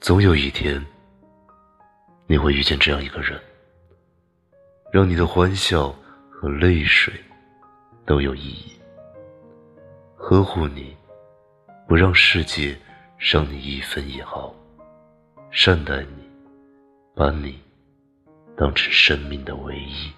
总有一天你会遇见这样一个人让你的欢笑和泪水都有意义呵护你不让世界伤你一分一毫善待你把你当成生命的唯一。